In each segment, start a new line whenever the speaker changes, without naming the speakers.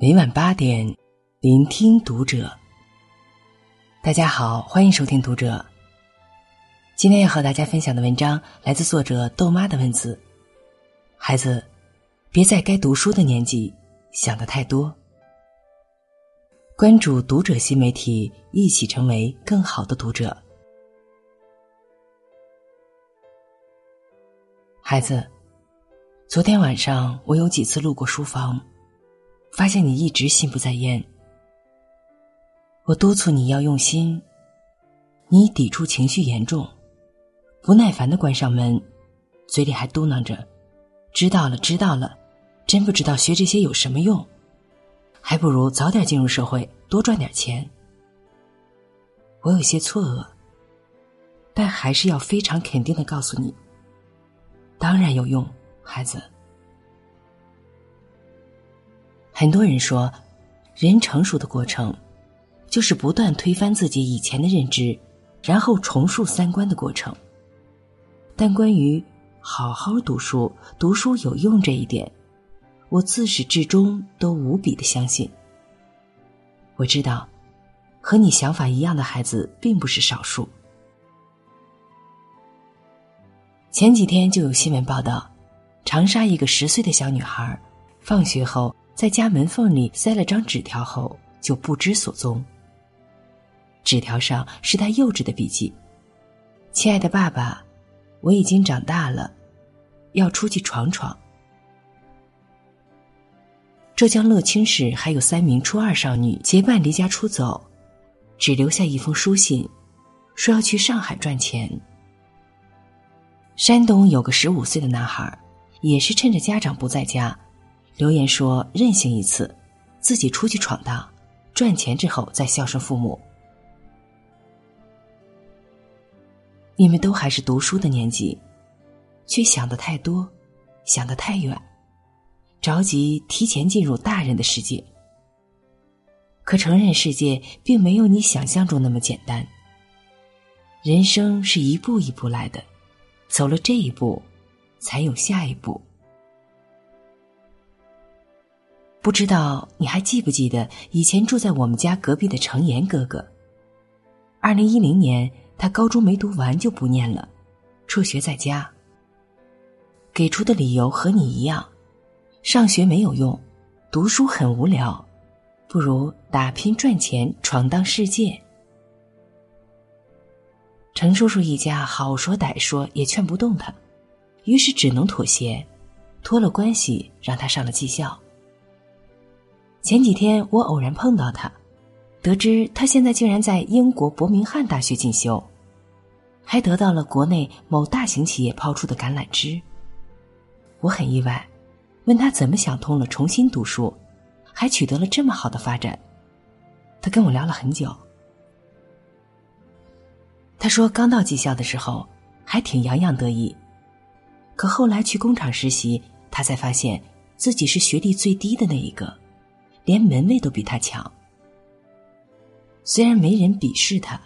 每晚八点，聆听读者。大家好，欢迎收听读者。今天要和大家分享的文章来自作者豆妈的文字。孩子，别在该读书的年纪想的太多。关注读者新媒体，一起成为更好的读者。孩子，昨天晚上我有几次路过书房。发现你一直心不在焉，我督促你要用心，你抵触情绪严重，不耐烦的关上门，嘴里还嘟囔着：“知道了，知道了，真不知道学这些有什么用，还不如早点进入社会，多赚点钱。”我有些错愕，但还是要非常肯定的告诉你：当然有用，孩子。很多人说，人成熟的过程，就是不断推翻自己以前的认知，然后重塑三观的过程。但关于好好读书、读书有用这一点，我自始至终都无比的相信。我知道，和你想法一样的孩子并不是少数。前几天就有新闻报道，长沙一个十岁的小女孩，放学后。在家门缝里塞了张纸条后，就不知所踪。纸条上是他幼稚的笔记：“亲爱的爸爸，我已经长大了，要出去闯闯。”浙江乐清市还有三名初二少女结伴离家出走，只留下一封书信，说要去上海赚钱。山东有个十五岁的男孩，也是趁着家长不在家。留言说：“任性一次，自己出去闯荡，赚钱之后再孝顺父母。”你们都还是读书的年纪，却想的太多，想的太远，着急提前进入大人的世界。可承认世界并没有你想象中那么简单。人生是一步一步来的，走了这一步，才有下一步。不知道你还记不记得以前住在我们家隔壁的程岩哥哥？二零一零年，他高中没读完就不念了，辍学在家。给出的理由和你一样，上学没有用，读书很无聊，不如打拼赚钱，闯荡世界。程叔叔一家好说歹说也劝不动他，于是只能妥协，托了关系让他上了技校。前几天我偶然碰到他，得知他现在竟然在英国伯明翰大学进修，还得到了国内某大型企业抛出的橄榄枝。我很意外，问他怎么想通了重新读书，还取得了这么好的发展。他跟我聊了很久。他说刚到技校的时候还挺洋洋得意，可后来去工厂实习，他才发现自己是学历最低的那一个。连门卫都比他强。虽然没人鄙视他，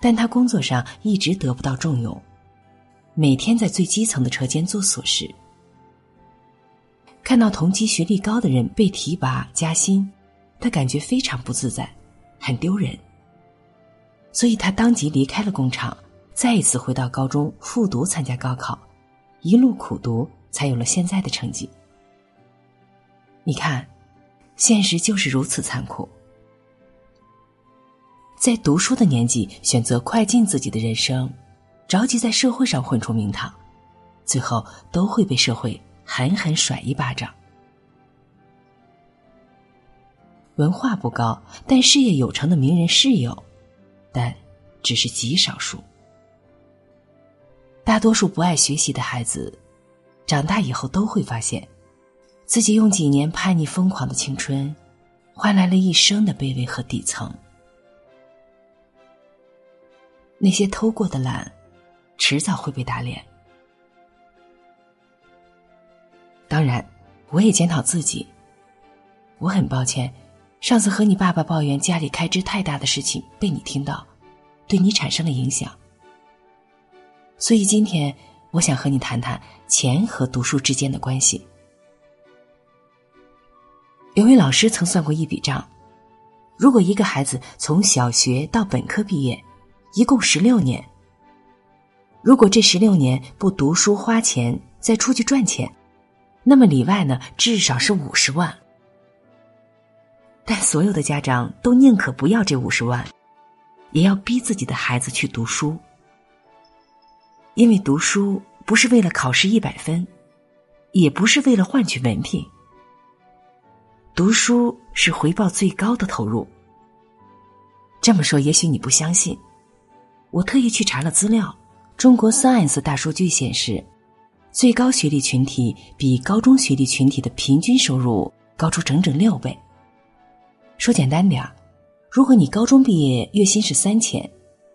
但他工作上一直得不到重用，每天在最基层的车间做琐事。看到同级学历高的人被提拔加薪，他感觉非常不自在，很丢人。所以他当即离开了工厂，再一次回到高中复读参加高考，一路苦读，才有了现在的成绩。你看。现实就是如此残酷，在读书的年纪选择快进自己的人生，着急在社会上混出名堂，最后都会被社会狠狠甩一巴掌。文化不高但事业有成的名人是有，但只是极少数。大多数不爱学习的孩子，长大以后都会发现。自己用几年叛逆疯狂的青春，换来了一生的卑微和底层。那些偷过的懒，迟早会被打脸。当然，我也检讨自己。我很抱歉，上次和你爸爸抱怨家里开支太大的事情被你听到，对你产生了影响。所以今天，我想和你谈谈钱和读书之间的关系。有位老师曾算过一笔账：如果一个孩子从小学到本科毕业，一共十六年。如果这十六年不读书花钱，再出去赚钱，那么里外呢，至少是五十万。但所有的家长都宁可不要这五十万，也要逼自己的孩子去读书，因为读书不是为了考试一百分，也不是为了换取文凭。读书是回报最高的投入。这么说，也许你不相信。我特意去查了资料，中国 Science 大数据显示，最高学历群体比高中学历群体的平均收入高出整整六倍。说简单点儿，如果你高中毕业月薪是三千，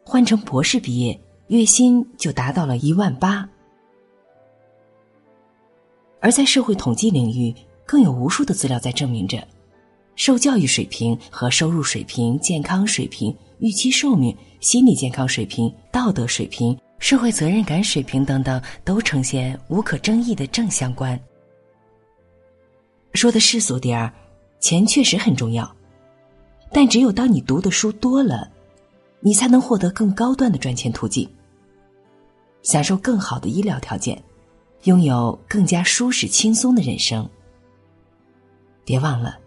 换成博士毕业月薪就达到了一万八。而在社会统计领域。更有无数的资料在证明着，受教育水平和收入水平、健康水平、预期寿命、心理健康水平、道德水平、社会责任感水平等等，都呈现无可争议的正相关。说的世俗点儿，钱确实很重要，但只有当你读的书多了，你才能获得更高端的赚钱途径，享受更好的医疗条件，拥有更加舒适轻松的人生。别忘了，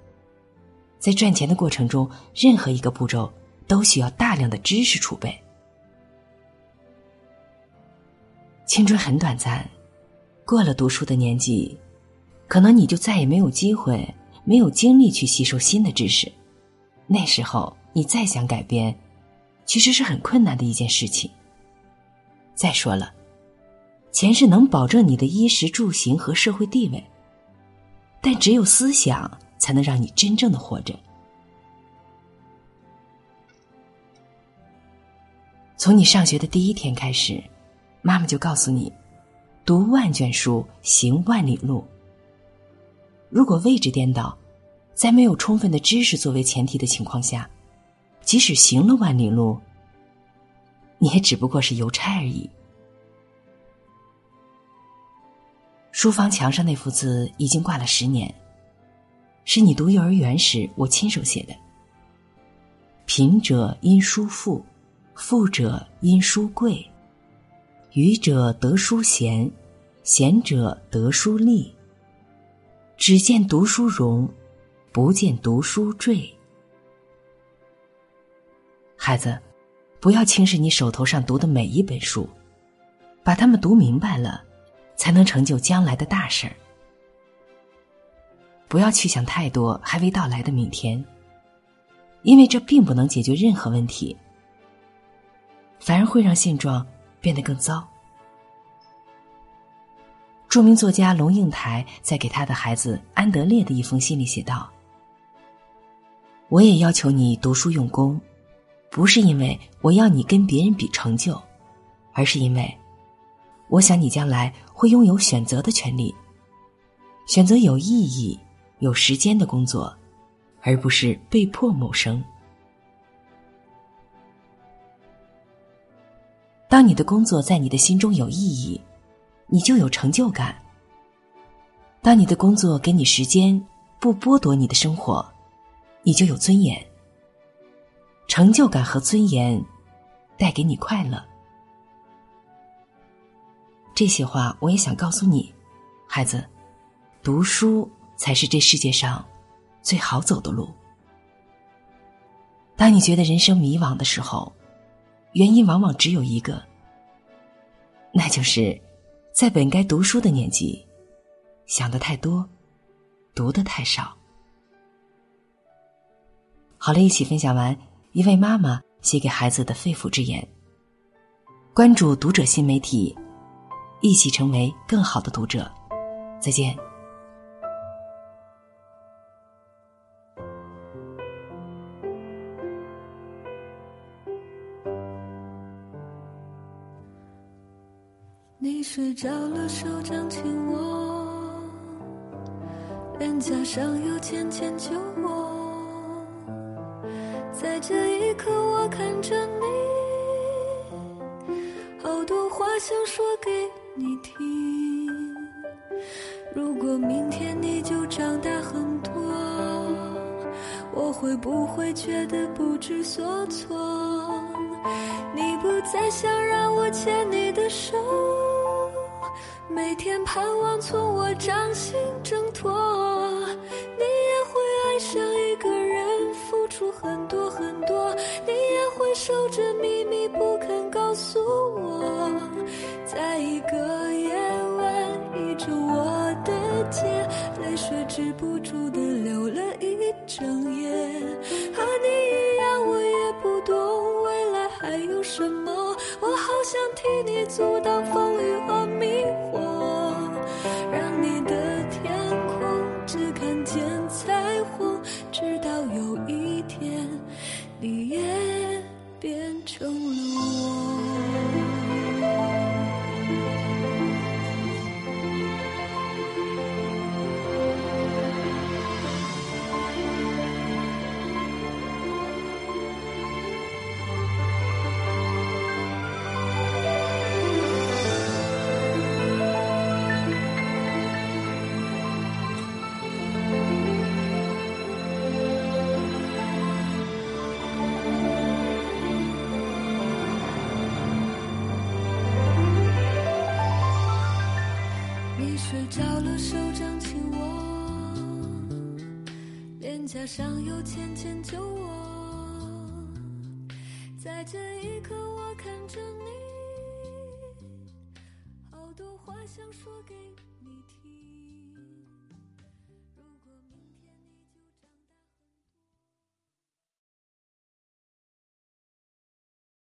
在赚钱的过程中，任何一个步骤都需要大量的知识储备。青春很短暂，过了读书的年纪，可能你就再也没有机会、没有精力去吸收新的知识。那时候，你再想改变，其实是很困难的一件事情。再说了，钱是能保证你的衣食住行和社会地位。但只有思想才能让你真正的活着。从你上学的第一天开始，妈妈就告诉你：读万卷书，行万里路。如果位置颠倒，在没有充分的知识作为前提的情况下，即使行了万里路，你也只不过是邮差而已。书房墙上那幅字已经挂了十年，是你读幼儿园时我亲手写的。贫者因书富，富者因书贵，愚者得书贤，贤者得书利。只见读书荣，不见读书坠。孩子，不要轻视你手头上读的每一本书，把它们读明白了。才能成就将来的大事儿。不要去想太多还未到来的明天，因为这并不能解决任何问题，反而会让现状变得更糟。著名作家龙应台在给他的孩子安德烈的一封信里写道：“我也要求你读书用功，不是因为我要你跟别人比成就，而是因为。”我想你将来会拥有选择的权利，选择有意义、有时间的工作，而不是被迫谋生。当你的工作在你的心中有意义，你就有成就感。当你的工作给你时间，不剥夺你的生活，你就有尊严。成就感和尊严带给你快乐。这些话我也想告诉你，孩子，读书才是这世界上最好走的路。当你觉得人生迷惘的时候，原因往往只有一个，那就是在本该读书的年纪，想的太多，读的太少。好了，一起分享完一位妈妈写给孩子的肺腑之言。关注读者新媒体。一起成为更好的读者，再见。
你睡着了，手掌紧握，脸颊上有浅浅酒窝，在这一刻，我看着你，好多话想说给。你听，如果明天你就长大很多。我会不会觉得不知所措？你不再想让我牵你的手，每天盼望从我掌心挣脱。你也会爱上一个人，付出很多很多，你也会守着秘密不肯告诉我，在一个夜晚倚着我的肩，泪水止不住的流了一整夜，和你一样，我也不懂未来。还有什么？我好想替你阻挡想起我，脸颊上有浅浅酒窝。在这一刻，我看着你，好多话想说给。